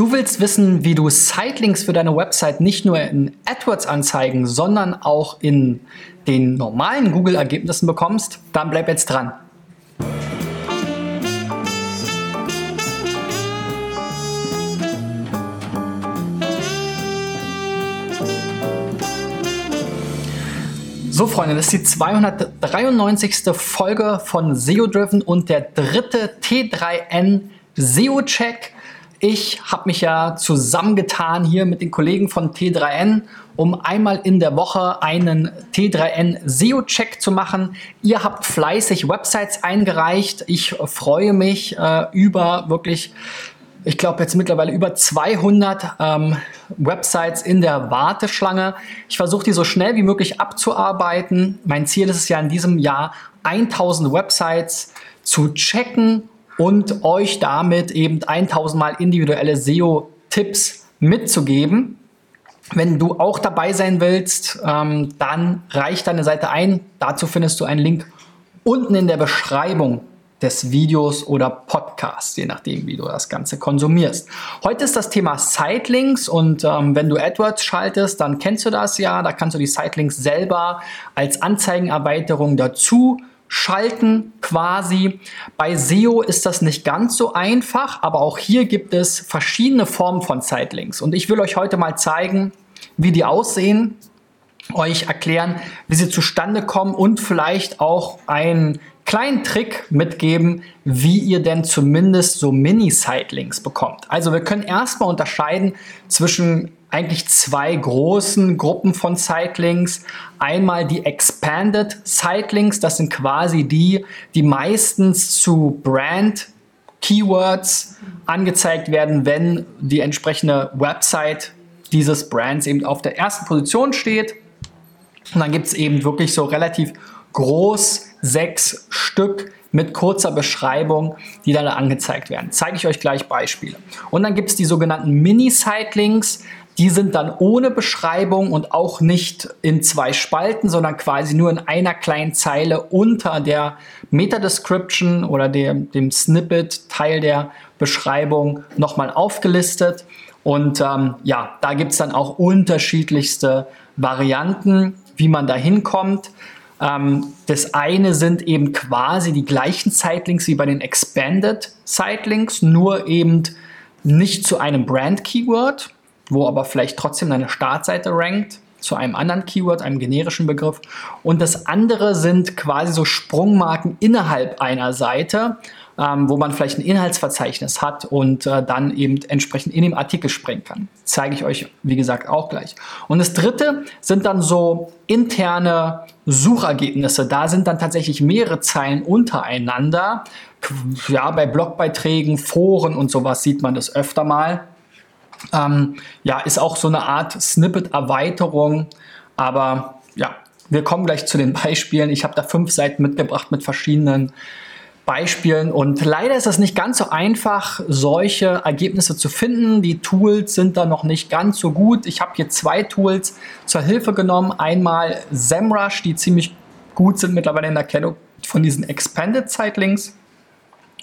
Du willst wissen, wie du Sitelinks für deine Website nicht nur in AdWords-Anzeigen, sondern auch in den normalen Google-Ergebnissen bekommst? Dann bleib jetzt dran. So, Freunde, das ist die 293. Folge von SEO Driven und der dritte T3N SEO-Check. Ich habe mich ja zusammengetan hier mit den Kollegen von T3N, um einmal in der Woche einen T3N SEO-Check zu machen. Ihr habt fleißig Websites eingereicht. Ich freue mich äh, über wirklich ich glaube jetzt mittlerweile über 200 ähm, Websites in der Warteschlange. Ich versuche die so schnell wie möglich abzuarbeiten. Mein Ziel ist es ja in diesem Jahr 1000 Websites zu checken und euch damit eben 1000 mal individuelle SEO-Tipps mitzugeben. Wenn du auch dabei sein willst, ähm, dann reich deine Seite ein. Dazu findest du einen Link unten in der Beschreibung des Videos oder Podcasts, je nachdem, wie du das Ganze konsumierst. Heute ist das Thema Sitelinks und ähm, wenn du AdWords schaltest, dann kennst du das ja. Da kannst du die Sitelinks selber als Anzeigenerweiterung dazu schalten quasi. Bei SEO ist das nicht ganz so einfach, aber auch hier gibt es verschiedene Formen von Zeitlinks. Und ich will euch heute mal zeigen, wie die aussehen, euch erklären, wie sie zustande kommen und vielleicht auch einen kleinen Trick mitgeben, wie ihr denn zumindest so Mini-Sitelinks bekommt. Also wir können erstmal unterscheiden zwischen eigentlich zwei großen Gruppen von Sitelinks. Einmal die Expanded Sitelinks, das sind quasi die, die meistens zu Brand Keywords angezeigt werden, wenn die entsprechende Website dieses Brands eben auf der ersten Position steht. Und dann gibt es eben wirklich so relativ groß sechs Stück mit kurzer Beschreibung, die dann angezeigt werden. Zeige ich euch gleich Beispiele. Und dann gibt es die sogenannten Mini-Sitelinks. Die sind dann ohne Beschreibung und auch nicht in zwei Spalten, sondern quasi nur in einer kleinen Zeile unter der Meta-Description oder dem, dem Snippet-Teil der Beschreibung nochmal aufgelistet. Und ähm, ja, da gibt es dann auch unterschiedlichste Varianten, wie man da hinkommt. Ähm, das eine sind eben quasi die gleichen Sitelinks wie bei den Expanded Sitelinks, nur eben nicht zu einem Brand-Keyword, wo aber vielleicht trotzdem eine Startseite rankt zu einem anderen Keyword, einem generischen Begriff. Und das andere sind quasi so Sprungmarken innerhalb einer Seite, ähm, wo man vielleicht ein Inhaltsverzeichnis hat und äh, dann eben entsprechend in dem Artikel springen kann. Zeige ich euch, wie gesagt, auch gleich. Und das dritte sind dann so interne Suchergebnisse. Da sind dann tatsächlich mehrere Zeilen untereinander. Ja, bei Blogbeiträgen, Foren und sowas sieht man das öfter mal. Ähm, ja, ist auch so eine Art Snippet-Erweiterung. Aber ja, wir kommen gleich zu den Beispielen. Ich habe da fünf Seiten mitgebracht mit verschiedenen Beispielen. Und leider ist es nicht ganz so einfach, solche Ergebnisse zu finden. Die Tools sind da noch nicht ganz so gut. Ich habe hier zwei Tools zur Hilfe genommen. Einmal SEMrush, die ziemlich gut sind mittlerweile in der Erkennung von diesen Expanded Sitelinks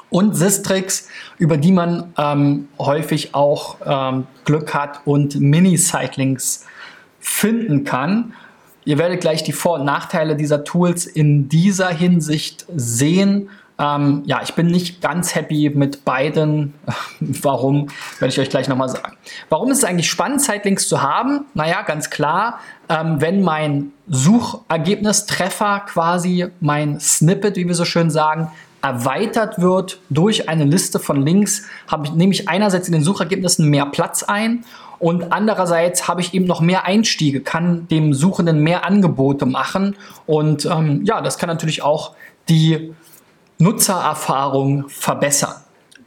und Sistrix, über die man ähm, häufig auch ähm, Glück hat und Mini-Sitelinks finden kann. Ihr werdet gleich die Vor- und Nachteile dieser Tools in dieser Hinsicht sehen. Ähm, ja, ich bin nicht ganz happy mit beiden. Warum, werde ich euch gleich nochmal sagen. Warum ist es eigentlich spannend, Sitelinks zu haben? Naja, ganz klar, ähm, wenn mein Suchergebnistreffer quasi, mein Snippet, wie wir so schön sagen, erweitert wird durch eine Liste von Links, habe ich, nehme ich einerseits in den Suchergebnissen mehr Platz ein und andererseits habe ich eben noch mehr Einstiege, kann dem Suchenden mehr Angebote machen und ähm, ja, das kann natürlich auch die Nutzererfahrung verbessern.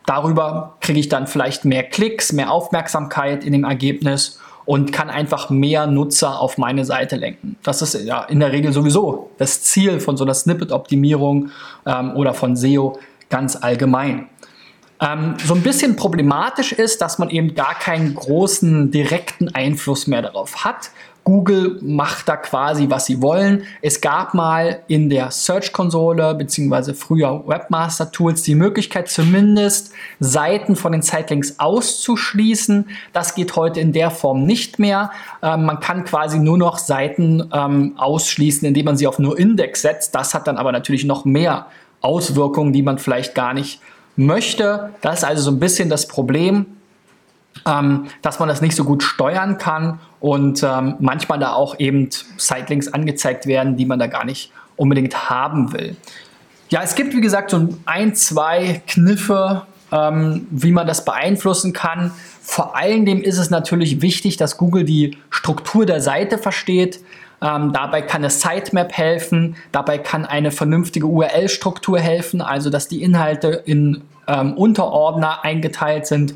Darüber kriege ich dann vielleicht mehr Klicks, mehr Aufmerksamkeit in dem Ergebnis und kann einfach mehr Nutzer auf meine Seite lenken. Das ist ja in der Regel sowieso das Ziel von so einer Snippet-Optimierung ähm, oder von SEO ganz allgemein. Ähm, so ein bisschen problematisch ist, dass man eben gar keinen großen direkten Einfluss mehr darauf hat, Google macht da quasi, was sie wollen. Es gab mal in der Search-Konsole beziehungsweise früher Webmaster-Tools die Möglichkeit, zumindest Seiten von den Sitelinks auszuschließen. Das geht heute in der Form nicht mehr. Ähm, man kann quasi nur noch Seiten ähm, ausschließen, indem man sie auf nur Index setzt. Das hat dann aber natürlich noch mehr Auswirkungen, die man vielleicht gar nicht möchte. Das ist also so ein bisschen das Problem ähm, dass man das nicht so gut steuern kann und ähm, manchmal da auch eben Sitelinks angezeigt werden, die man da gar nicht unbedingt haben will. Ja, es gibt wie gesagt so ein, zwei Kniffe, ähm, wie man das beeinflussen kann. Vor allen Dingen ist es natürlich wichtig, dass Google die Struktur der Seite versteht. Ähm, dabei kann eine Sitemap helfen, dabei kann eine vernünftige URL-Struktur helfen, also dass die Inhalte in ähm, Unterordner eingeteilt sind.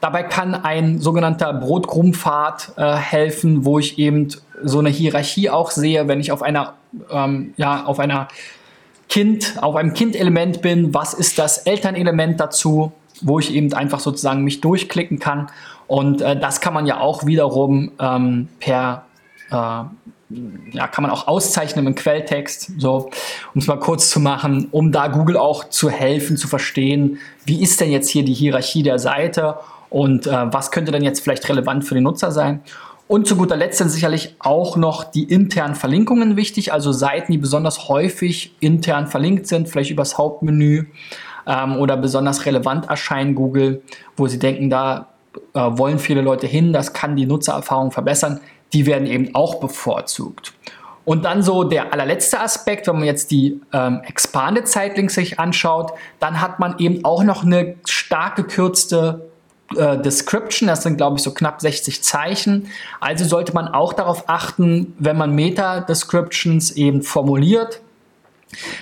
Dabei kann ein sogenannter Brotkrumpfpfad äh, helfen, wo ich eben so eine Hierarchie auch sehe, wenn ich auf einer, ähm, ja, auf einer Kind, auf einem Kindelement bin, was ist das Elternelement dazu, wo ich eben einfach sozusagen mich durchklicken kann. Und äh, das kann man ja auch wiederum ähm, per äh, ja, kann man auch auszeichnen im Quelltext, so, um es mal kurz zu machen, um da Google auch zu helfen, zu verstehen, wie ist denn jetzt hier die Hierarchie der Seite und äh, was könnte denn jetzt vielleicht relevant für den Nutzer sein. Und zu guter Letzt sind sicherlich auch noch die internen Verlinkungen wichtig, also Seiten, die besonders häufig intern verlinkt sind, vielleicht übers Hauptmenü ähm, oder besonders relevant erscheinen Google, wo sie denken, da äh, wollen viele Leute hin, das kann die Nutzererfahrung verbessern die werden eben auch bevorzugt. Und dann so der allerletzte Aspekt, wenn man jetzt die ähm, Expanded Sitelinks sich anschaut, dann hat man eben auch noch eine stark gekürzte äh, Description. Das sind, glaube ich, so knapp 60 Zeichen. Also sollte man auch darauf achten, wenn man Meta-Descriptions eben formuliert,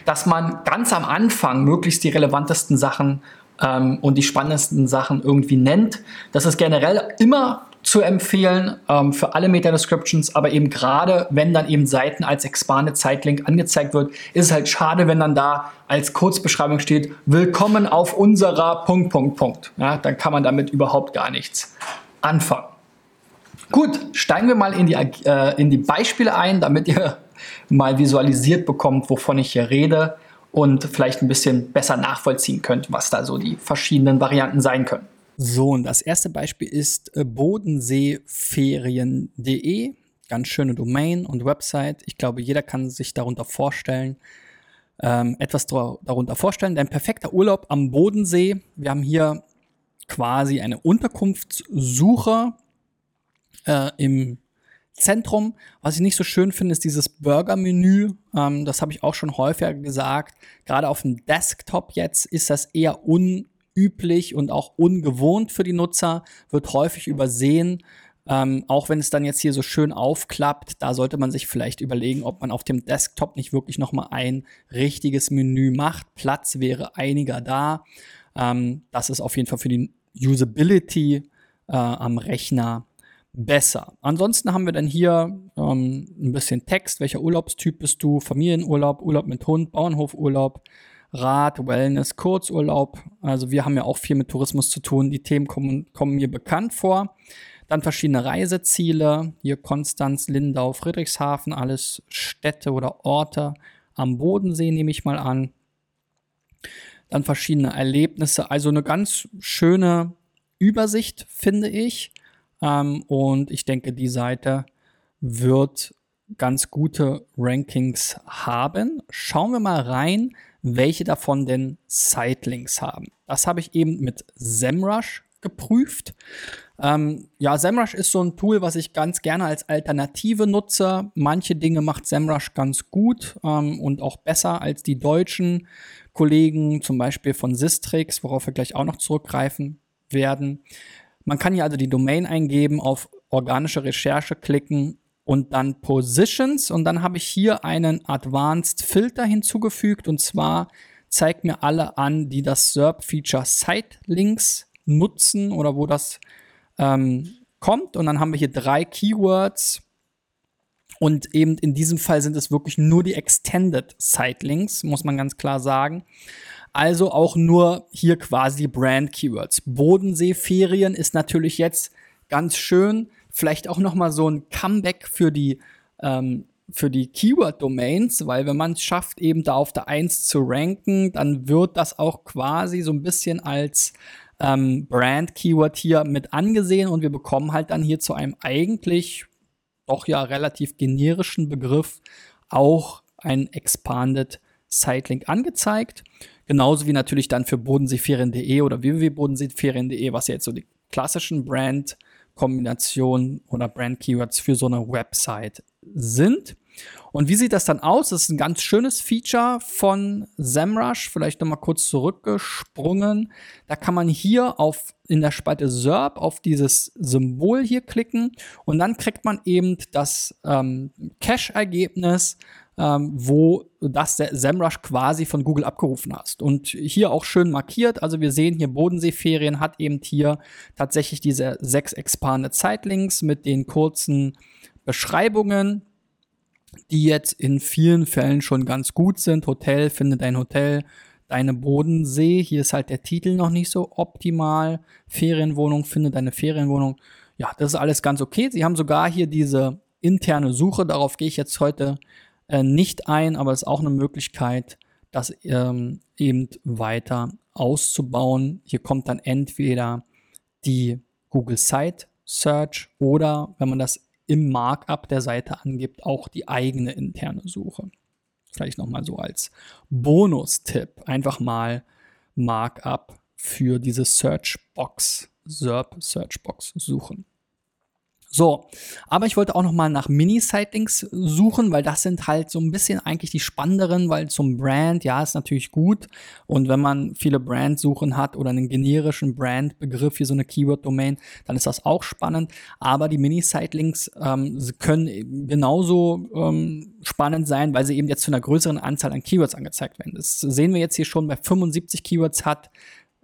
dass man ganz am Anfang möglichst die relevantesten Sachen ähm, und die spannendsten Sachen irgendwie nennt. Das ist generell immer zu empfehlen ähm, für alle Meta-Descriptions, aber eben gerade, wenn dann eben Seiten als Expanded Site-Link angezeigt wird, ist es halt schade, wenn dann da als Kurzbeschreibung steht, willkommen auf unserer Punkt, Punkt, Punkt. Ja, dann kann man damit überhaupt gar nichts anfangen. Gut, steigen wir mal in die, äh, in die Beispiele ein, damit ihr mal visualisiert bekommt, wovon ich hier rede und vielleicht ein bisschen besser nachvollziehen könnt, was da so die verschiedenen Varianten sein können. So, und das erste Beispiel ist äh, bodenseeferien.de. Ganz schöne Domain und Website. Ich glaube, jeder kann sich darunter vorstellen, ähm, etwas darunter vorstellen. Dein perfekter Urlaub am Bodensee. Wir haben hier quasi eine Unterkunftssuche äh, im Zentrum. Was ich nicht so schön finde, ist dieses Burger-Menü. Ähm, das habe ich auch schon häufiger gesagt. Gerade auf dem Desktop jetzt ist das eher un üblich und auch ungewohnt für die Nutzer, wird häufig übersehen. Ähm, auch wenn es dann jetzt hier so schön aufklappt, da sollte man sich vielleicht überlegen, ob man auf dem Desktop nicht wirklich nochmal ein richtiges Menü macht. Platz wäre einiger da. Ähm, das ist auf jeden Fall für die Usability äh, am Rechner besser. Ansonsten haben wir dann hier ähm, ein bisschen Text. Welcher Urlaubstyp bist du? Familienurlaub, Urlaub mit Hund, Bauernhofurlaub, Rad, Wellness, Kurzurlaub. Also wir haben ja auch viel mit Tourismus zu tun. Die Themen kommen, kommen mir bekannt vor. Dann verschiedene Reiseziele. Hier Konstanz, Lindau, Friedrichshafen, alles Städte oder Orte am Bodensee nehme ich mal an. Dann verschiedene Erlebnisse. Also eine ganz schöne Übersicht, finde ich. Ähm, und ich denke, die Seite wird ganz gute Rankings haben. Schauen wir mal rein, welche davon denn Sitelinks haben. Das habe ich eben mit SEMrush geprüft. Ähm, ja, SEMrush ist so ein Tool, was ich ganz gerne als Alternative nutze. Manche Dinge macht SEMrush ganz gut ähm, und auch besser als die deutschen Kollegen, zum Beispiel von Sistrix, worauf wir gleich auch noch zurückgreifen werden. Man kann hier also die Domain eingeben, auf organische Recherche klicken und dann Positions. Und dann habe ich hier einen Advanced Filter hinzugefügt. Und zwar zeigt mir alle an, die das SERP-Feature Site-Links nutzen oder wo das ähm, kommt. Und dann haben wir hier drei Keywords. Und eben in diesem Fall sind es wirklich nur die Extended Site-Links, muss man ganz klar sagen. Also auch nur hier quasi Brand-Keywords. Bodenseeferien ist natürlich jetzt ganz schön vielleicht auch noch mal so ein Comeback für die ähm, für die Keyword-Domains, weil wenn man es schafft, eben da auf der 1 zu ranken, dann wird das auch quasi so ein bisschen als ähm, Brand-Keyword hier mit angesehen und wir bekommen halt dann hier zu einem eigentlich doch ja relativ generischen Begriff auch ein Expanded Sitelink angezeigt. Genauso wie natürlich dann für bodenseeferien.de oder www.bodenseeferien.de, was ja jetzt so die klassischen Brand-Kombinationen oder Brand-Keywords für so eine Website sind. Und wie sieht das dann aus? Das ist ein ganz schönes Feature von SEMrush. Vielleicht nochmal kurz zurückgesprungen. Da kann man hier auf, in der Spalte SERP auf dieses Symbol hier klicken und dann kriegt man eben das ähm, Cache-Ergebnis, ähm, wo das SEMrush quasi von Google abgerufen hast. Und hier auch schön markiert. Also wir sehen hier Bodenseeferien hat eben hier tatsächlich diese sechs Expanded Zeitlinks mit den kurzen Beschreibungen, die jetzt in vielen Fällen schon ganz gut sind. Hotel, finde dein Hotel, deine Bodensee. Hier ist halt der Titel noch nicht so optimal. Ferienwohnung, finde deine Ferienwohnung. Ja, das ist alles ganz okay. Sie haben sogar hier diese interne Suche. Darauf gehe ich jetzt heute äh, nicht ein, aber es ist auch eine Möglichkeit, das ähm, eben weiter auszubauen. Hier kommt dann entweder die Google Site Search oder wenn man das im Markup der Seite angibt, auch die eigene interne Suche. Vielleicht nochmal so als Bonus-Tipp. Einfach mal Markup für diese Searchbox, SERP Searchbox suchen. So, aber ich wollte auch noch mal nach Mini-Sightings suchen, weil das sind halt so ein bisschen eigentlich die spannenderen, weil zum Brand, ja, ist natürlich gut. Und wenn man viele Brand-Suchen hat oder einen generischen Brand-Begriff wie so eine Keyword-Domain, dann ist das auch spannend. Aber die Mini-Sightlinks ähm, können genauso ähm, spannend sein, weil sie eben jetzt zu einer größeren Anzahl an Keywords angezeigt werden. Das sehen wir jetzt hier schon bei 75 Keywords hat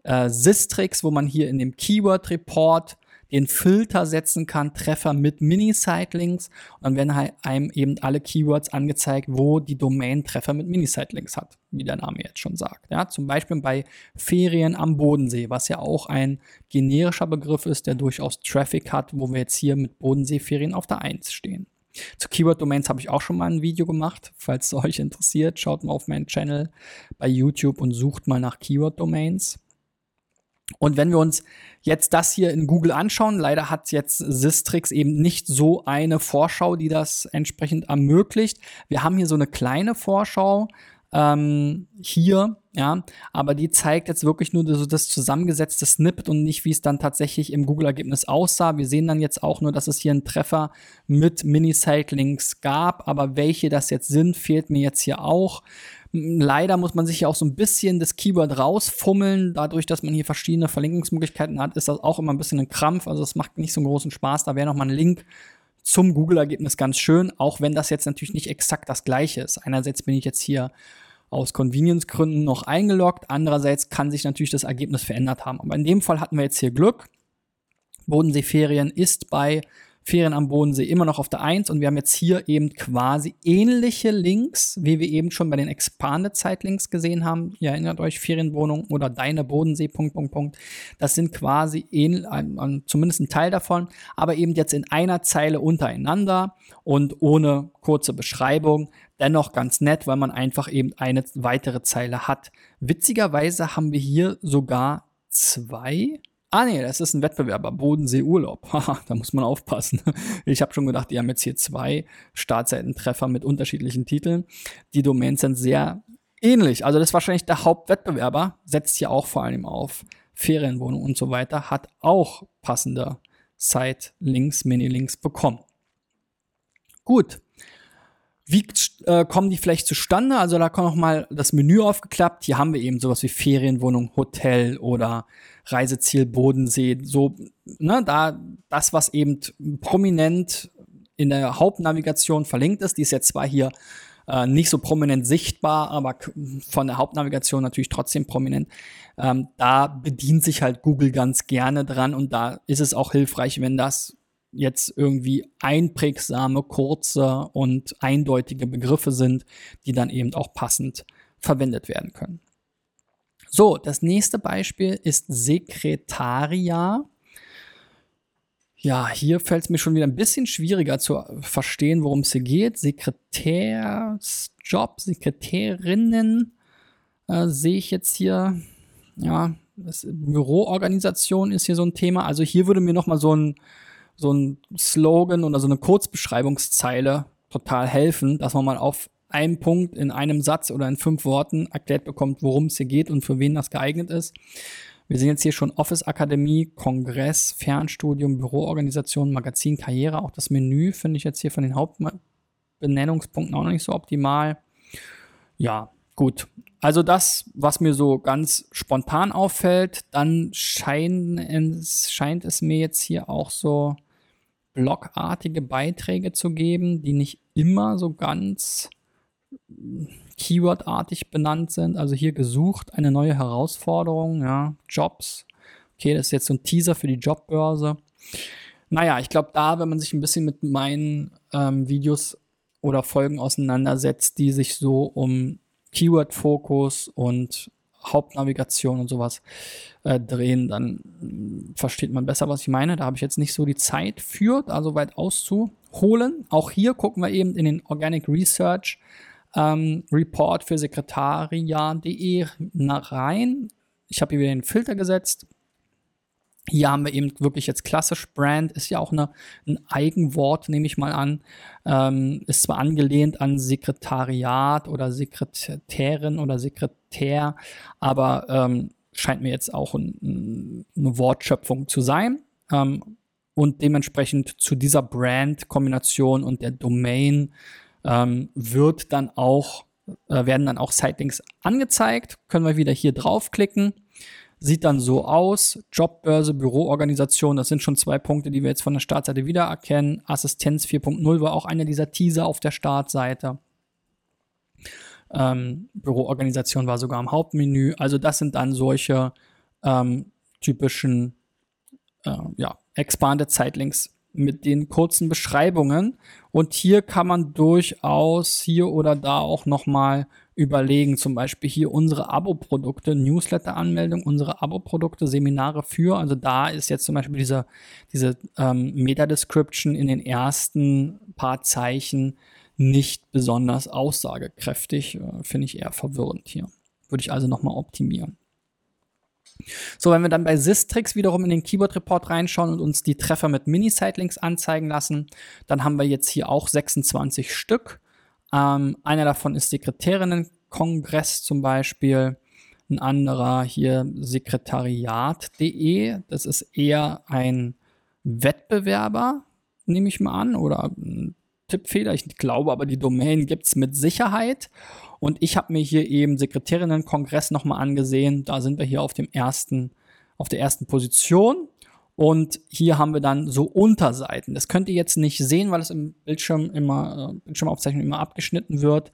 äh, Sistrix, wo man hier in dem Keyword-Report den Filter setzen kann, Treffer mit Mini-Site-Links und dann werden halt einem eben alle Keywords angezeigt, wo die Domain Treffer mit Mini-Site-Links hat, wie der Name jetzt schon sagt. Ja, zum Beispiel bei Ferien am Bodensee, was ja auch ein generischer Begriff ist, der durchaus Traffic hat, wo wir jetzt hier mit Bodensee-Ferien auf der 1 stehen. Zu Keyword-Domains habe ich auch schon mal ein Video gemacht. Falls es euch interessiert, schaut mal auf meinen Channel bei YouTube und sucht mal nach Keyword-Domains. Und wenn wir uns jetzt das hier in Google anschauen, leider hat jetzt Sistrix eben nicht so eine Vorschau, die das entsprechend ermöglicht. Wir haben hier so eine kleine Vorschau ähm, hier, ja, aber die zeigt jetzt wirklich nur so das zusammengesetzte Snippet und nicht, wie es dann tatsächlich im Google-Ergebnis aussah. Wir sehen dann jetzt auch nur, dass es hier einen Treffer mit Mini-Site-Links gab, aber welche das jetzt sind, fehlt mir jetzt hier auch. Leider muss man sich ja auch so ein bisschen das Keyword rausfummeln. Dadurch, dass man hier verschiedene Verlinkungsmöglichkeiten hat, ist das auch immer ein bisschen ein Krampf. Also es macht nicht so einen großen Spaß. Da wäre noch mal ein Link zum Google-Ergebnis ganz schön, auch wenn das jetzt natürlich nicht exakt das gleiche ist. Einerseits bin ich jetzt hier aus Convenience-Gründen noch eingeloggt, andererseits kann sich natürlich das Ergebnis verändert haben. Aber in dem Fall hatten wir jetzt hier Glück. Bodenseeferien ist bei Ferien am Bodensee immer noch auf der 1 und wir haben jetzt hier eben quasi ähnliche Links, wie wir eben schon bei den Expanded Zeitlinks gesehen haben. Ihr erinnert euch, Ferienwohnung oder deine Bodensee, Punkt, Punkt, Punkt. Das sind quasi ähnlich, zumindest ein Teil davon, aber eben jetzt in einer Zeile untereinander und ohne kurze Beschreibung. Dennoch ganz nett, weil man einfach eben eine weitere Zeile hat. Witzigerweise haben wir hier sogar zwei Ah nee, das ist ein Wettbewerber, Bodensee Urlaub. Haha, da muss man aufpassen. Ich habe schon gedacht, die haben jetzt hier zwei Startseitentreffer mit unterschiedlichen Titeln. Die Domains sind sehr ähnlich. Also das ist wahrscheinlich der Hauptwettbewerber, setzt hier auch vor allem auf Ferienwohnung und so weiter, hat auch passende Site-Links, Mini-Links bekommen. Gut, wie äh, kommen die vielleicht zustande? Also da kommt noch mal das Menü aufgeklappt. Hier haben wir eben sowas wie Ferienwohnung, Hotel oder Reiseziel Bodensee. So, ne, da das, was eben prominent in der Hauptnavigation verlinkt ist, die ist jetzt zwar hier äh, nicht so prominent sichtbar, aber von der Hauptnavigation natürlich trotzdem prominent. Ähm, da bedient sich halt Google ganz gerne dran und da ist es auch hilfreich, wenn das jetzt irgendwie einprägsame, kurze und eindeutige Begriffe sind, die dann eben auch passend verwendet werden können. So, das nächste Beispiel ist Sekretaria. Ja, hier fällt es mir schon wieder ein bisschen schwieriger zu verstehen, worum es hier geht. Sekretärsjob, Sekretärinnen äh, sehe ich jetzt hier. Ja, das, Büroorganisation ist hier so ein Thema. Also hier würde mir noch mal so ein, so ein Slogan oder so eine Kurzbeschreibungszeile total helfen, dass man mal auf einen Punkt in einem Satz oder in fünf Worten erklärt bekommt, worum es hier geht und für wen das geeignet ist. Wir sehen jetzt hier schon Office Akademie, Kongress, Fernstudium, Büroorganisation, Magazin, Karriere. Auch das Menü finde ich jetzt hier von den Hauptbenennungspunkten auch noch nicht so optimal. Ja, gut. Also das, was mir so ganz spontan auffällt, dann es, scheint es mir jetzt hier auch so blogartige Beiträge zu geben, die nicht immer so ganz Keyword-artig benannt sind. Also hier gesucht, eine neue Herausforderung, ja, Jobs. Okay, das ist jetzt so ein Teaser für die Jobbörse. Naja, ich glaube, da, wenn man sich ein bisschen mit meinen ähm, Videos oder Folgen auseinandersetzt, die sich so um Keyword-Fokus und Hauptnavigation und sowas äh, drehen, dann äh, versteht man besser, was ich meine. Da habe ich jetzt nicht so die Zeit für, da so weit auszuholen. Auch hier gucken wir eben in den Organic Research ähm, Report für sekretariat.de rein. Ich habe hier wieder den Filter gesetzt. Hier haben wir eben wirklich jetzt klassisch Brand, ist ja auch eine, ein Eigenwort, nehme ich mal an. Ähm, ist zwar angelehnt an Sekretariat oder Sekretärin oder Sekretär, aber ähm, scheint mir jetzt auch ein, eine Wortschöpfung zu sein. Ähm, und dementsprechend zu dieser Brand-Kombination und der Domain ähm, wird dann auch, äh, werden dann auch Sightlinks angezeigt. Können wir wieder hier draufklicken. Sieht dann so aus. Jobbörse, Büroorganisation, das sind schon zwei Punkte, die wir jetzt von der Startseite wiedererkennen. Assistenz 4.0 war auch einer dieser Teaser auf der Startseite. Ähm, Büroorganisation war sogar am Hauptmenü. Also das sind dann solche ähm, typischen äh, ja, Expanded Sightlinks mit den kurzen Beschreibungen. Und hier kann man durchaus hier oder da auch nochmal überlegen. Zum Beispiel hier unsere Abo-Produkte, Newsletter-Anmeldung, unsere Abo-Produkte, Seminare für. Also da ist jetzt zum Beispiel diese, diese ähm, Meta-Description in den ersten paar Zeichen nicht besonders aussagekräftig. Äh, Finde ich eher verwirrend hier. Würde ich also nochmal optimieren. So, wenn wir dann bei Sistrix wiederum in den Keyboard Report reinschauen und uns die Treffer mit Mini-Sitelinks anzeigen lassen, dann haben wir jetzt hier auch 26 Stück. Ähm, einer davon ist Sekretärinnen-Kongress zum Beispiel. Ein anderer hier Sekretariat.de. Das ist eher ein Wettbewerber, nehme ich mal an, oder ein Tippfehler. Ich glaube aber, die Domain gibt es mit Sicherheit. Und ich habe mir hier eben Sekretärinnen-Kongress nochmal angesehen. Da sind wir hier auf dem ersten, auf der ersten Position. Und hier haben wir dann so Unterseiten. Das könnt ihr jetzt nicht sehen, weil es im Bildschirm immer, äh, Bildschirmaufzeichnung immer abgeschnitten wird.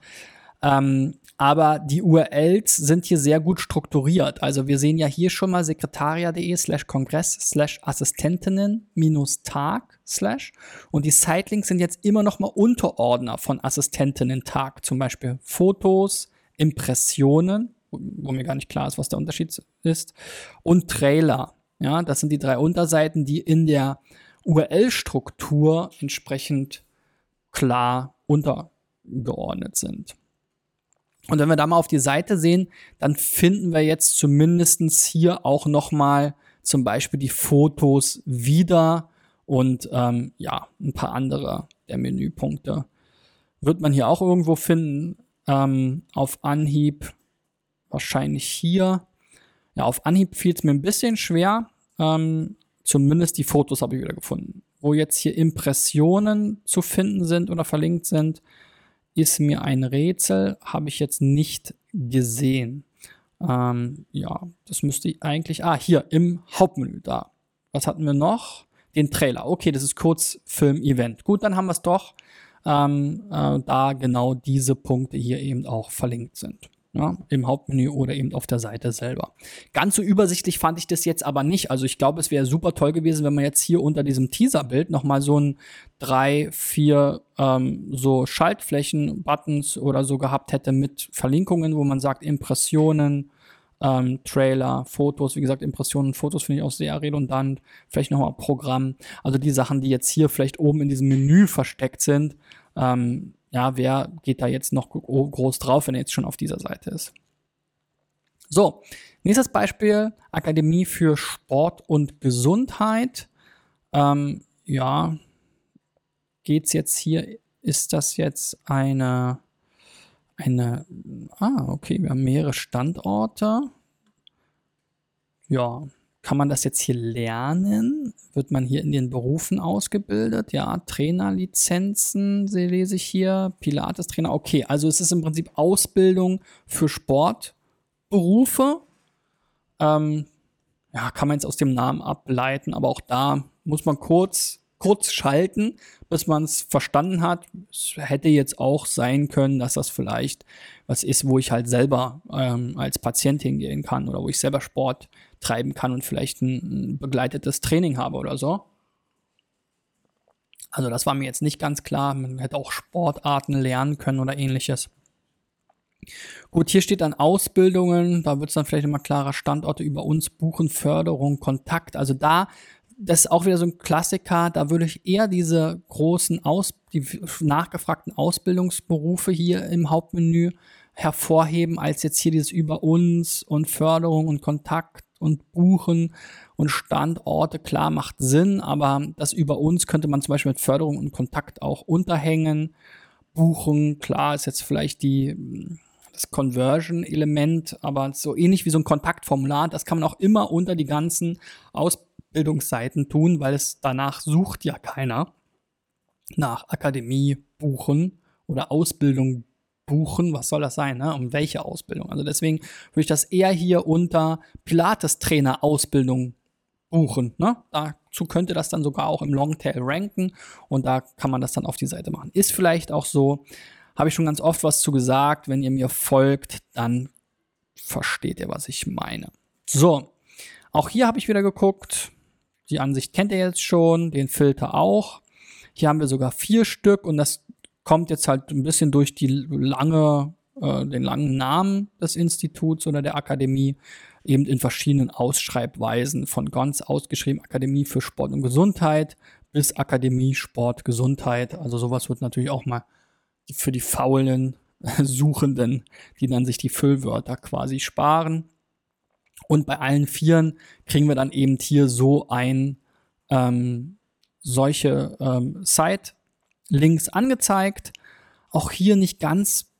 Ähm, aber die URLs sind hier sehr gut strukturiert. Also wir sehen ja hier schon mal sekretariat.de slash kongress slash Assistentinnen minus Tag slash und die Sitelinks sind jetzt immer noch mal Unterordner von Assistentinnen Tag. Zum Beispiel Fotos, Impressionen, wo mir gar nicht klar ist, was der Unterschied ist, und Trailer. Ja, das sind die drei Unterseiten, die in der URL-Struktur entsprechend klar untergeordnet sind. Und wenn wir da mal auf die Seite sehen, dann finden wir jetzt zumindestens hier auch noch mal zum Beispiel die Fotos wieder und ähm, ja, ein paar andere der Menüpunkte. Wird man hier auch irgendwo finden. Ähm, auf Anhieb wahrscheinlich hier. Ja, auf Anhieb fiel es mir ein bisschen schwer. Ähm, zumindest die Fotos habe ich wieder gefunden. Wo jetzt hier Impressionen zu finden sind oder verlinkt sind, ist mir ein Rätsel, habe ich jetzt nicht gesehen. Ähm, ja, das müsste ich eigentlich. Ah, hier im Hauptmenü da. Was hatten wir noch? Den Trailer. Okay, das ist Kurzfilm-Event. Gut, dann haben wir es doch, ähm, äh, da genau diese Punkte hier eben auch verlinkt sind ja, im Hauptmenü oder eben auf der Seite selber. Ganz so übersichtlich fand ich das jetzt aber nicht. Also ich glaube, es wäre super toll gewesen, wenn man jetzt hier unter diesem Teaser-Bild nochmal so ein drei, vier ähm, so Schaltflächen, Buttons oder so gehabt hätte mit Verlinkungen, wo man sagt Impressionen, ähm, Trailer, Fotos, wie gesagt, Impressionen, Fotos finde ich auch sehr redundant. Vielleicht nochmal Programm. Also die Sachen, die jetzt hier vielleicht oben in diesem Menü versteckt sind. Ähm, ja, wer geht da jetzt noch groß drauf, wenn er jetzt schon auf dieser Seite ist? So, nächstes Beispiel, Akademie für Sport und Gesundheit. Ähm, ja, geht's jetzt hier, ist das jetzt eine eine, ah, okay, wir haben mehrere Standorte. Ja, kann man das jetzt hier lernen? Wird man hier in den Berufen ausgebildet? Ja, Trainerlizenzen lese ich hier, Pilates-Trainer. Okay, also es ist im Prinzip Ausbildung für Sportberufe. Ähm, ja, kann man jetzt aus dem Namen ableiten, aber auch da muss man kurz kurz schalten, bis man es verstanden hat. Es hätte jetzt auch sein können, dass das vielleicht was ist, wo ich halt selber ähm, als Patient hingehen kann oder wo ich selber Sport treiben kann und vielleicht ein, ein begleitetes Training habe oder so. Also das war mir jetzt nicht ganz klar. Man hätte auch Sportarten lernen können oder ähnliches. Gut, hier steht dann Ausbildungen, da wird es dann vielleicht immer klarer, Standorte über uns buchen, Förderung, Kontakt. Also da das ist auch wieder so ein Klassiker. Da würde ich eher diese großen Aus, die nachgefragten Ausbildungsberufe hier im Hauptmenü hervorheben, als jetzt hier dieses über uns und Förderung und Kontakt und Buchen und Standorte. Klar, macht Sinn, aber das über uns könnte man zum Beispiel mit Förderung und Kontakt auch unterhängen. Buchen, klar, ist jetzt vielleicht die, das Conversion-Element, aber so ähnlich wie so ein Kontaktformular, das kann man auch immer unter die ganzen Ausbildungsberufe Bildungsseiten tun, weil es danach sucht ja keiner nach Akademie buchen oder Ausbildung buchen. Was soll das sein? Ne? Um welche Ausbildung? Also deswegen würde ich das eher hier unter Pilates-Trainer Ausbildung buchen. Ne? Dazu könnte das dann sogar auch im Longtail ranken und da kann man das dann auf die Seite machen. Ist vielleicht auch so, habe ich schon ganz oft was zu gesagt. Wenn ihr mir folgt, dann versteht ihr, was ich meine. So, auch hier habe ich wieder geguckt. Die Ansicht kennt ihr jetzt schon, den Filter auch. Hier haben wir sogar vier Stück und das kommt jetzt halt ein bisschen durch die lange, äh, den langen Namen des Instituts oder der Akademie eben in verschiedenen Ausschreibweisen von ganz ausgeschrieben Akademie für Sport und Gesundheit bis Akademie Sport Gesundheit. Also sowas wird natürlich auch mal für die faulen Suchenden, die dann sich die Füllwörter quasi sparen. Und bei allen Vieren kriegen wir dann eben hier so ein ähm, solche ähm, Site-Links angezeigt. Auch hier nicht ganz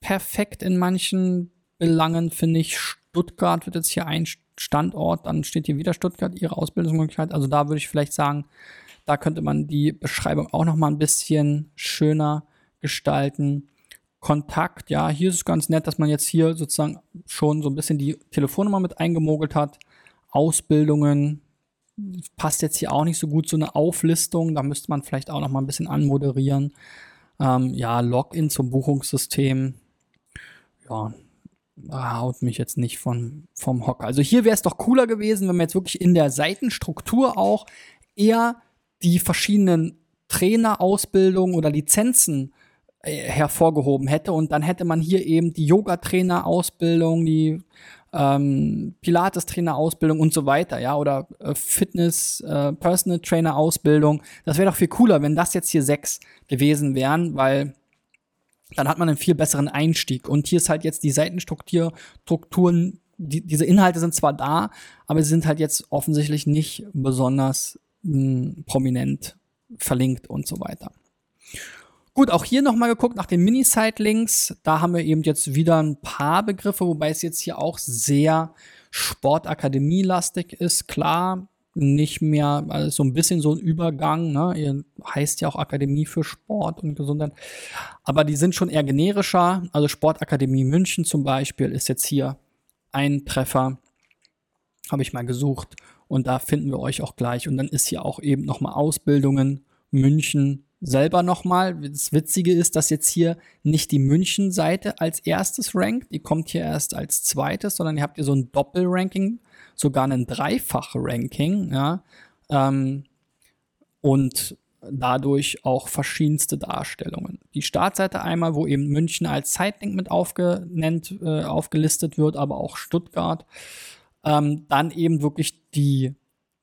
perfekt in manchen Belangen, finde ich. Stuttgart wird jetzt hier ein Standort, dann steht hier wieder Stuttgart, ihre Ausbildungsmöglichkeit. Also da würde ich vielleicht sagen, da könnte man die Beschreibung auch noch mal ein bisschen schöner gestalten. Kontakt. Ja, hier ist es ganz nett, dass man jetzt hier sozusagen schon so ein bisschen die Telefonnummer mit eingemogelt hat. Ausbildungen passt jetzt hier auch nicht so gut so eine Auflistung. Da müsste man vielleicht auch noch mal ein bisschen anmoderieren. Ähm, ja, Login zum Buchungssystem. Ja, haut mich jetzt nicht von, vom Hocker. Also hier wäre es doch cooler gewesen, wenn man jetzt wirklich in der Seitenstruktur auch eher die verschiedenen Trainerausbildungen oder Lizenzen äh, hervorgehoben hätte. Und dann hätte man hier eben die Yoga-Trainer-Ausbildung, die ähm, Pilates-Trainer-Ausbildung und so weiter, ja, oder äh, Fitness, äh, Personal Trainer-Ausbildung. Das wäre doch viel cooler, wenn das jetzt hier sechs gewesen wären, weil dann hat man einen viel besseren Einstieg. Und hier ist halt jetzt die Seitenstrukturen, die, diese Inhalte sind zwar da, aber sie sind halt jetzt offensichtlich nicht besonders mh, hm, prominent verlinkt und so weiter. Gut, auch hier nochmal geguckt nach den Mini-Site-Links. Da haben wir eben jetzt wieder ein paar Begriffe, wobei es jetzt hier auch sehr Sportakademie-lastig ist. Klar, nicht mehr, also so ein bisschen so ein Übergang. Ne? Ihr heißt ja auch Akademie für Sport und Gesundheit. Aber die sind schon eher generischer. Also Sportakademie München zum Beispiel ist jetzt hier ein Treffer. Habe ich mal gesucht. Und da finden wir euch auch gleich. Und dann ist hier auch eben nochmal Ausbildungen München selber nochmal. Das Witzige ist, dass jetzt hier nicht die München-Seite als erstes rankt, die kommt hier erst als zweites, sondern ihr habt hier so ein Doppel-Ranking, sogar ein Dreifach-Ranking, ja. Ähm, und dadurch auch verschiedenste Darstellungen. Die Startseite einmal, wo eben München als Zeitlink mit aufgenannt, äh, aufgelistet wird, aber auch Stuttgart. Ähm, dann eben wirklich die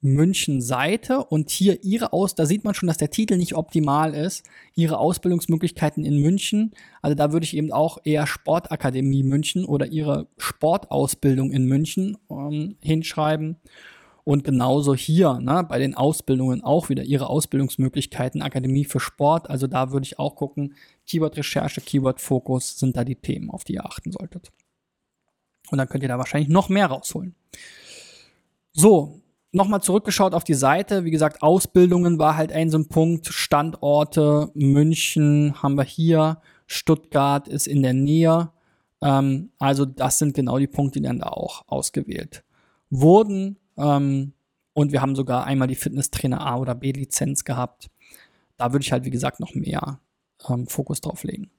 München-Seite und hier ihre Aus, da sieht man schon, dass der Titel nicht optimal ist. Ihre Ausbildungsmöglichkeiten in München. Also da würde ich eben auch eher Sportakademie München oder ihre Sportausbildung in München ähm, hinschreiben. Und genauso hier, ne, bei den Ausbildungen auch wieder ihre Ausbildungsmöglichkeiten, Akademie für Sport. Also da würde ich auch gucken, Keyword-Recherche, Keyword-Fokus sind da die Themen, auf die ihr achten solltet. Und dann könnt ihr da wahrscheinlich noch mehr rausholen. So, nochmal zurückgeschaut auf die Seite. Wie gesagt, Ausbildungen war halt ein so ein Punkt. Standorte, München haben wir hier. Stuttgart ist in der Nähe. Ähm, also das sind genau die Punkte, die dann da auch ausgewählt wurden. Ähm, und wir haben sogar einmal die Fitnesstrainer A oder B Lizenz gehabt. Da würde ich halt, wie gesagt, noch mehr ähm, Fokus drauf legen.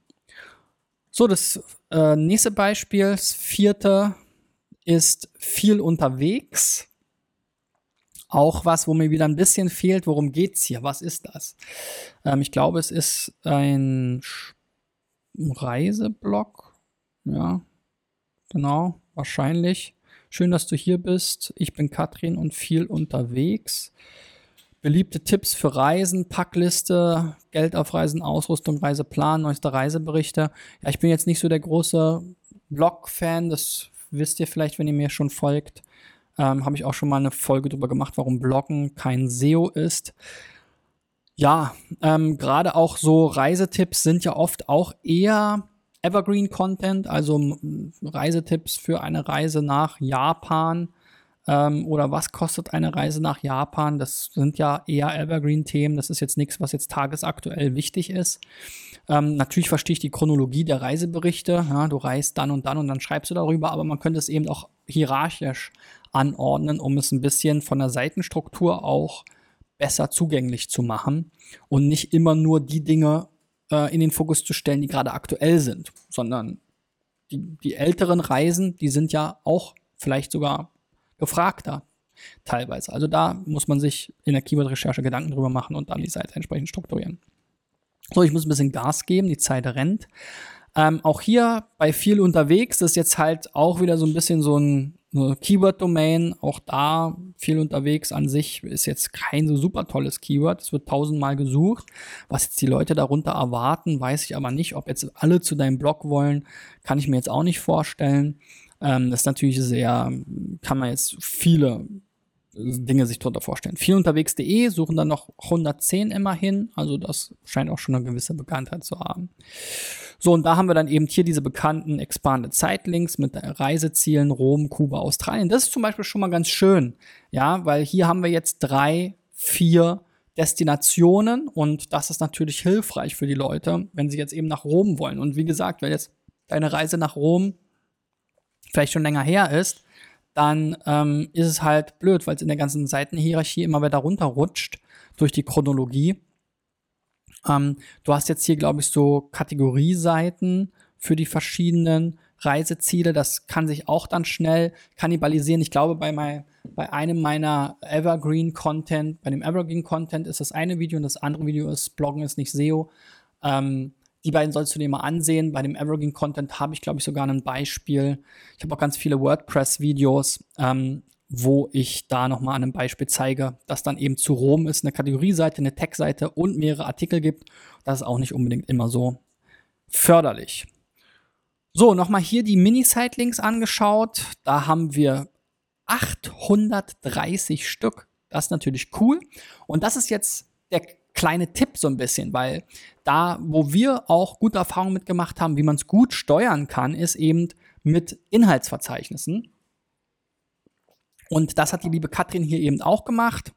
So, das äh, nächste Beispiel, das vierte, ist viel unterwegs. Auch was, wo mir wieder ein bisschen fehlt, worum geht es hier? Was ist das? Ähm, ich glaube, es ist ein Reiseblog. Ja, genau, wahrscheinlich. Schön, dass du hier bist. Ich bin Katrin und viel unterwegs. Beliebte Tipps für Reisen, Packliste, Geld auf Reisen, Ausrüstung, Reiseplan, neueste Reiseberichte. Ja, ich bin jetzt nicht so der große Blog-Fan, das wisst ihr vielleicht, wenn ihr mir schon folgt. Ähm, Habe ich auch schon mal eine Folge darüber gemacht, warum Bloggen kein SEO ist. Ja, ähm, gerade auch so Reisetipps sind ja oft auch eher Evergreen Content, also Reisetipps für eine Reise nach Japan ähm, oder was kostet eine Reise nach Japan. Das sind ja eher Evergreen-Themen. Das ist jetzt nichts, was jetzt tagesaktuell wichtig ist. Ähm, natürlich verstehe ich die Chronologie der Reiseberichte. Ja, du reist dann und dann und dann schreibst du darüber, aber man könnte es eben auch hierarchisch anordnen, um es ein bisschen von der Seitenstruktur auch besser zugänglich zu machen und nicht immer nur die Dinge äh, in den Fokus zu stellen, die gerade aktuell sind, sondern die, die älteren Reisen, die sind ja auch vielleicht sogar gefragter teilweise. Also da muss man sich in der Keyword-Recherche Gedanken drüber machen und dann die Seite entsprechend strukturieren. So, ich muss ein bisschen Gas geben, die Zeit rennt. Ähm, auch hier bei viel unterwegs ist jetzt halt auch wieder so ein bisschen so ein Keyword-Domain, auch da viel unterwegs an sich, ist jetzt kein so super tolles Keyword. Es wird tausendmal gesucht. Was jetzt die Leute darunter erwarten, weiß ich aber nicht. Ob jetzt alle zu deinem Blog wollen, kann ich mir jetzt auch nicht vorstellen. Ähm, das ist natürlich sehr, kann man jetzt viele Dinge sich darunter vorstellen. Vielunterwegs.de suchen dann noch 110 immerhin, also das scheint auch schon eine gewisse Bekanntheit zu haben. So, und da haben wir dann eben hier diese bekannten Expanded Site-Links mit Reisezielen Rom, Kuba, Australien. Das ist zum Beispiel schon mal ganz schön, ja, weil hier haben wir jetzt drei, vier Destinationen und das ist natürlich hilfreich für die Leute, wenn sie jetzt eben nach Rom wollen. Und wie gesagt, wenn jetzt deine Reise nach Rom vielleicht schon länger her ist, dann ähm, ist es halt blöd, weil es in der ganzen Seitenhierarchie immer weiter runterrutscht durch die Chronologie. Ähm, du hast jetzt hier, glaube ich, so Kategorieseiten für die verschiedenen Reiseziele. Das kann sich auch dann schnell kannibalisieren. Ich glaube, bei, mein, bei einem meiner Evergreen Content, bei dem Evergreen Content ist das eine Video und das andere Video ist Bloggen ist nicht SEO. Ähm, die beiden sollst du dir mal ansehen. Bei dem Evergreen Content habe ich, glaube ich, sogar ein Beispiel. Ich habe auch ganz viele WordPress-Videos. Ähm, wo ich da nochmal an einem Beispiel zeige, dass dann eben zu Rom ist eine Kategorieseite, eine Tech-Seite und mehrere Artikel gibt. Das ist auch nicht unbedingt immer so förderlich. So, nochmal hier die Mini-Site-Links angeschaut. Da haben wir 830 Stück. Das ist natürlich cool. Und das ist jetzt der kleine Tipp so ein bisschen, weil da, wo wir auch gute Erfahrungen mitgemacht haben, wie man es gut steuern kann, ist eben mit Inhaltsverzeichnissen. Und das hat die liebe Katrin hier eben auch gemacht.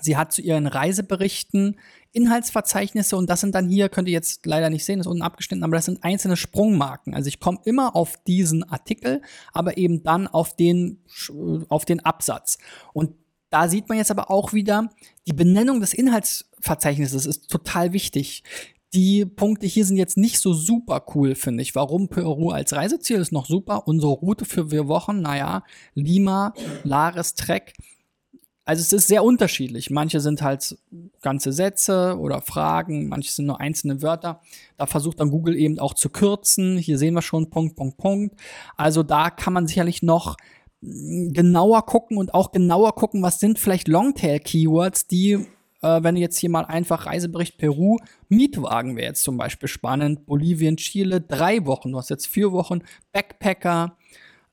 Sie hat zu ihren Reiseberichten Inhaltsverzeichnisse und das sind dann hier, könnt ihr jetzt leider nicht sehen, ist unten abgeschnitten, aber das sind einzelne Sprungmarken. Also ich komme immer auf diesen Artikel, aber eben dann auf den, auf den Absatz. Und da sieht man jetzt aber auch wieder, die Benennung des Inhaltsverzeichnisses ist total wichtig. Die Punkte hier sind jetzt nicht so super cool, finde ich. Warum Peru als Reiseziel ist noch super. Unsere Route für vier Wochen, naja, Lima, Lares Trek. also es ist sehr unterschiedlich. Manche sind halt ganze Sätze oder Fragen, manche sind nur einzelne Wörter. Da versucht dann Google eben auch zu kürzen. Hier sehen wir schon Punkt, Punkt, Punkt. Also da kann man sicherlich noch genauer gucken und auch genauer gucken, was sind vielleicht Longtail-Keywords, die, äh, wenn jetzt hier mal einfach Reisebericht Peru, Mietwagen wäre jetzt zum Beispiel spannend, Bolivien, Chile, drei Wochen, du hast jetzt vier Wochen, Backpacker,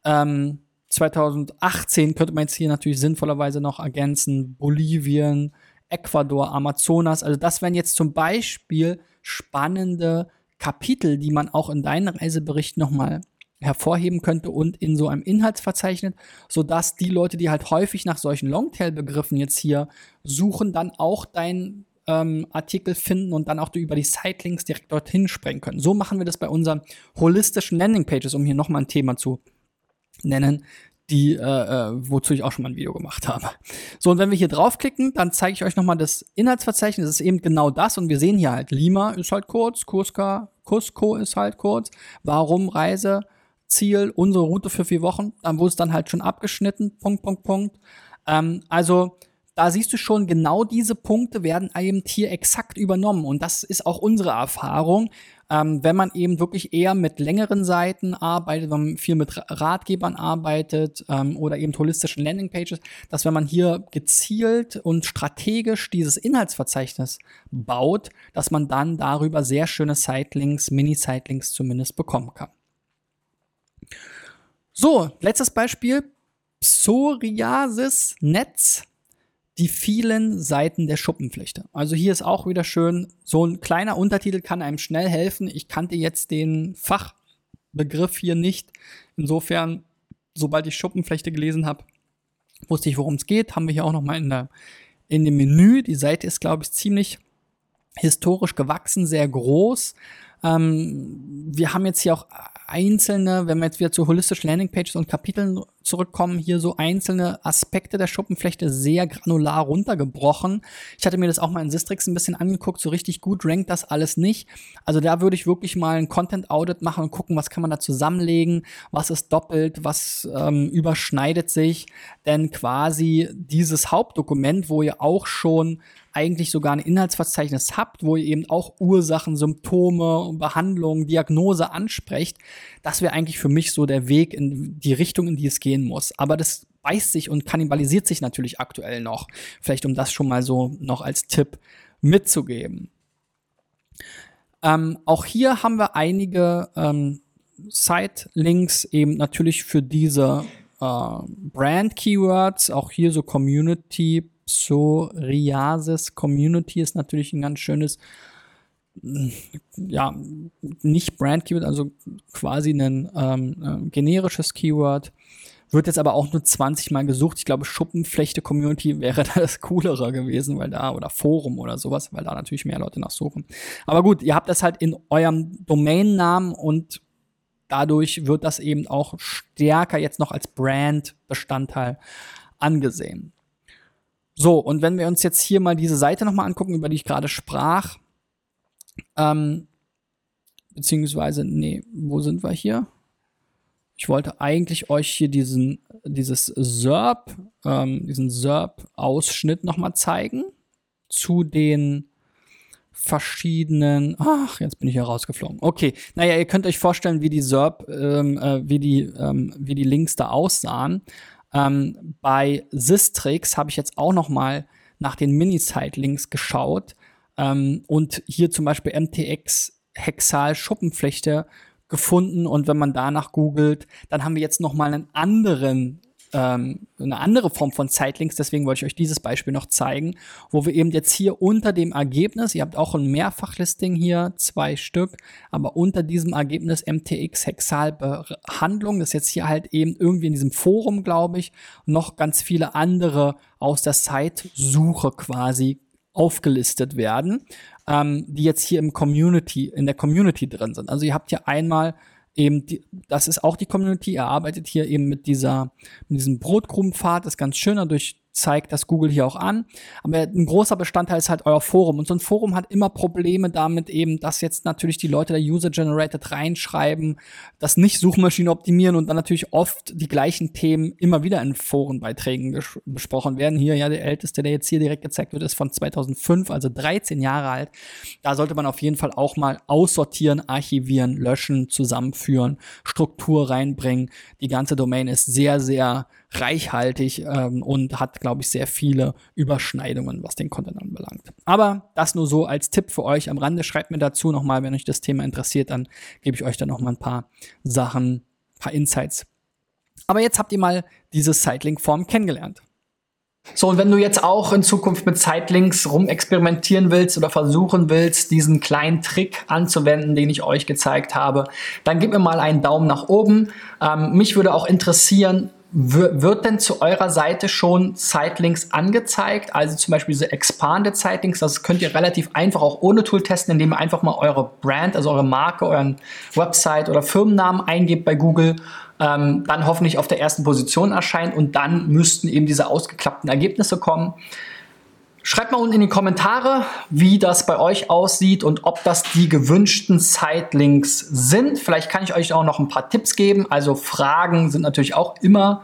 ähm, 2018 könnte man jetzt hier natürlich sinnvollerweise noch ergänzen, Bolivien, Ecuador, Amazonas. Also das wären jetzt zum Beispiel spannende Kapitel, die man auch in deinen Reisebericht nochmal hervorheben könnte und in so einem Inhaltsverzeichnis, sodass die Leute, die halt häufig nach solchen Longtail-Begriffen jetzt hier suchen, dann auch deinen ähm, Artikel finden und dann auch über die Sitelinks direkt dorthin sprengen können. So machen wir das bei unseren holistischen Landingpages, um hier nochmal ein Thema zu nennen, die, äh, äh, wozu ich auch schon mal ein Video gemacht habe. So, und wenn wir hier draufklicken, dann zeige ich euch nochmal das Inhaltsverzeichnis. Das ist eben genau das. Und wir sehen hier halt, Lima ist halt kurz, Cusca, Cusco ist halt kurz. Warum Reise? Ziel, unsere Route für vier Wochen. Dann wurde es dann halt schon abgeschnitten. Punkt, Punkt, Punkt. Ähm, also, da siehst du schon, genau diese Punkte werden eben hier exakt übernommen. Und das ist auch unsere Erfahrung. Ähm, wenn man eben wirklich eher mit längeren Seiten arbeitet, wenn man viel mit Ratgebern arbeitet ähm, oder eben holistischen Landingpages, dass wenn man hier gezielt und strategisch dieses Inhaltsverzeichnis baut, dass man dann darüber sehr schöne Sitelinks, Mini-Sitelinks zumindest bekommen kann. So, letztes Beispiel. Psoriasis-Netz die vielen Seiten der Schuppenflechte. Also hier ist auch wieder schön, so ein kleiner Untertitel kann einem schnell helfen. Ich kannte jetzt den Fachbegriff hier nicht. Insofern, sobald ich Schuppenflechte gelesen habe, wusste ich, worum es geht. Haben wir hier auch noch mal in, der, in dem Menü. Die Seite ist, glaube ich, ziemlich historisch gewachsen, sehr groß. Ähm, wir haben jetzt hier auch einzelne, wenn wir jetzt wieder zu holistischen Landingpages und Kapiteln zurückkommen, hier so einzelne Aspekte der Schuppenflechte sehr granular runtergebrochen. Ich hatte mir das auch mal in Sistrix ein bisschen angeguckt, so richtig gut rankt das alles nicht. Also da würde ich wirklich mal ein Content Audit machen und gucken, was kann man da zusammenlegen, was ist doppelt, was ähm, überschneidet sich. Denn quasi dieses Hauptdokument, wo ihr auch schon eigentlich sogar ein Inhaltsverzeichnis habt, wo ihr eben auch Ursachen, Symptome, Behandlungen, Diagnose ansprecht, das wäre eigentlich für mich so der Weg in die Richtung, in die es gehen muss. Aber das beißt sich und kannibalisiert sich natürlich aktuell noch. Vielleicht um das schon mal so noch als Tipp mitzugeben. Ähm, auch hier haben wir einige ähm, Site-Links eben natürlich für diese äh, Brand-Keywords, auch hier so Community, Psoriasis Community ist natürlich ein ganz schönes, ja, nicht Brand-Keyword, also quasi ein ähm, äh, generisches Keyword. Wird jetzt aber auch nur 20 Mal gesucht. Ich glaube, Schuppenflechte-Community wäre das coolere gewesen, weil da, oder Forum oder sowas, weil da natürlich mehr Leute nachsuchen. Aber gut, ihr habt das halt in eurem Domainnamen und dadurch wird das eben auch stärker jetzt noch als Brand-Bestandteil angesehen. So, und wenn wir uns jetzt hier mal diese Seite nochmal angucken, über die ich gerade sprach, ähm, beziehungsweise, nee, wo sind wir hier? Ich wollte eigentlich euch hier diesen, dieses SERP, ähm, diesen SERP-Ausschnitt nochmal zeigen zu den verschiedenen. Ach, jetzt bin ich hier rausgeflogen. Okay, naja, ihr könnt euch vorstellen, wie die SERP, ähm, äh, wie die, ähm, wie die Links da aussahen. Ähm, bei Sistrix habe ich jetzt auch noch mal nach den Mini-Site-Links geschaut ähm, und hier zum Beispiel MTX Hexal Schuppenflechte gefunden. Und wenn man danach googelt, dann haben wir jetzt noch mal einen anderen ähm, eine andere Form von Zeitlinks, deswegen wollte ich euch dieses Beispiel noch zeigen, wo wir eben jetzt hier unter dem Ergebnis, ihr habt auch ein Mehrfachlisting hier, zwei Stück, aber unter diesem Ergebnis MTX Hexalbehandlung, das ist jetzt hier halt eben irgendwie in diesem Forum, glaube ich, noch ganz viele andere aus der Site-Suche quasi aufgelistet werden, ähm, die jetzt hier im Community, in der Community drin sind. Also ihr habt hier einmal eben, die, das ist auch die Community, er arbeitet hier eben mit dieser, mit diesem Brotkrumenpfad, ist ganz schön, dadurch zeigt das Google hier auch an. Aber ein großer Bestandteil ist halt euer Forum. Und so ein Forum hat immer Probleme damit eben, dass jetzt natürlich die Leute der User-Generated reinschreiben, das nicht Suchmaschine optimieren und dann natürlich oft die gleichen Themen immer wieder in Forenbeiträgen besprochen werden. Hier ja der älteste, der jetzt hier direkt gezeigt wird, ist von 2005, also 13 Jahre alt. Da sollte man auf jeden Fall auch mal aussortieren, archivieren, löschen, zusammenführen, Struktur reinbringen. Die ganze Domain ist sehr, sehr reichhaltig ähm, und hat, glaube ich, sehr viele Überschneidungen, was den Content anbelangt. Aber das nur so als Tipp für euch am Rande. Schreibt mir dazu nochmal, wenn euch das Thema interessiert, dann gebe ich euch da nochmal ein paar Sachen, ein paar Insights. Aber jetzt habt ihr mal diese Sightlink-Form kennengelernt. So, und wenn du jetzt auch in Zukunft mit Sightlinks rumexperimentieren willst oder versuchen willst, diesen kleinen Trick anzuwenden, den ich euch gezeigt habe, dann gib mir mal einen Daumen nach oben. Ähm, mich würde auch interessieren, wird denn zu eurer Seite schon Sightlinks angezeigt? Also zum Beispiel diese Expanded Sightlinks, das könnt ihr relativ einfach auch ohne Tool testen, indem ihr einfach mal eure Brand, also eure Marke, euren Website oder Firmennamen eingebt bei Google, ähm, dann hoffentlich auf der ersten Position erscheint und dann müssten eben diese ausgeklappten Ergebnisse kommen. Schreibt mal unten in die Kommentare, wie das bei euch aussieht und ob das die gewünschten Sitelinks sind. Vielleicht kann ich euch auch noch ein paar Tipps geben. Also Fragen sind natürlich auch immer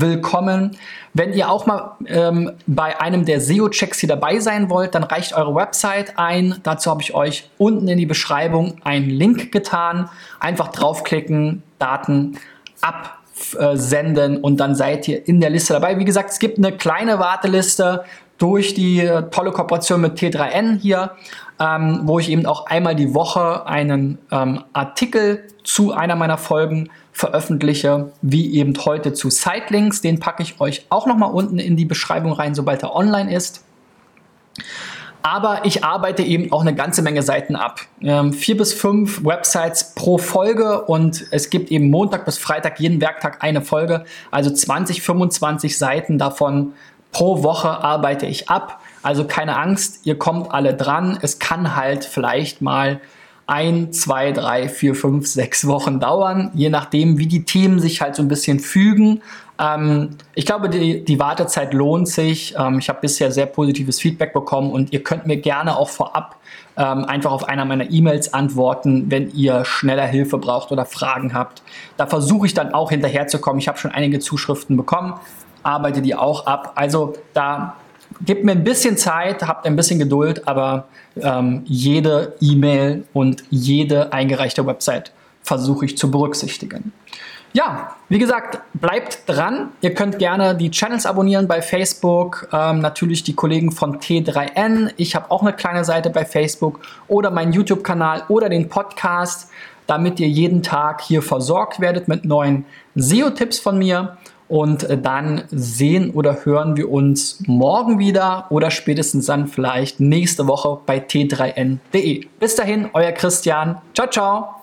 willkommen. Wenn ihr auch mal ähm, bei einem der SEO-Checks hier dabei sein wollt, dann reicht eure Website ein. Dazu habe ich euch unten in die Beschreibung einen Link getan. Einfach draufklicken, Daten absenden und dann seid ihr in der Liste dabei. Wie gesagt, es gibt eine kleine Warteliste durch die tolle Kooperation mit T3N hier, ähm, wo ich eben auch einmal die Woche einen ähm, Artikel zu einer meiner Folgen veröffentliche, wie eben heute zu Sitelinks. Den packe ich euch auch nochmal unten in die Beschreibung rein, sobald er online ist. Aber ich arbeite eben auch eine ganze Menge Seiten ab. Ähm, vier bis fünf Websites pro Folge und es gibt eben Montag bis Freitag jeden Werktag eine Folge. Also 20, 25 Seiten davon pro Woche arbeite ich ab. Also keine Angst, ihr kommt alle dran. Es kann halt vielleicht mal ein, zwei, drei, vier, fünf, sechs Wochen dauern, je nachdem, wie die Themen sich halt so ein bisschen fügen. Ähm, ich glaube, die, die Wartezeit lohnt sich. Ähm, ich habe bisher sehr positives Feedback bekommen und ihr könnt mir gerne auch vorab ähm, einfach auf einer meiner E-Mails antworten, wenn ihr schneller Hilfe braucht oder Fragen habt. Da versuche ich dann auch hinterherzukommen. Ich habe schon einige Zuschriften bekommen arbeite die auch ab. Also da gebt mir ein bisschen Zeit, habt ein bisschen Geduld, aber ähm, jede E-Mail und jede eingereichte Website versuche ich zu berücksichtigen. Ja, wie gesagt, bleibt dran. Ihr könnt gerne die Channels abonnieren bei Facebook. Ähm, natürlich die Kollegen von T3N. Ich habe auch eine kleine Seite bei Facebook oder meinen YouTube-Kanal oder den Podcast, damit ihr jeden Tag hier versorgt werdet mit neuen SEO-Tipps von mir. Und äh, dann sehen oder hören wir uns morgen wieder oder spätestens dann vielleicht nächste Woche bei t3n.de. Bis dahin, euer Christian. Ciao, ciao.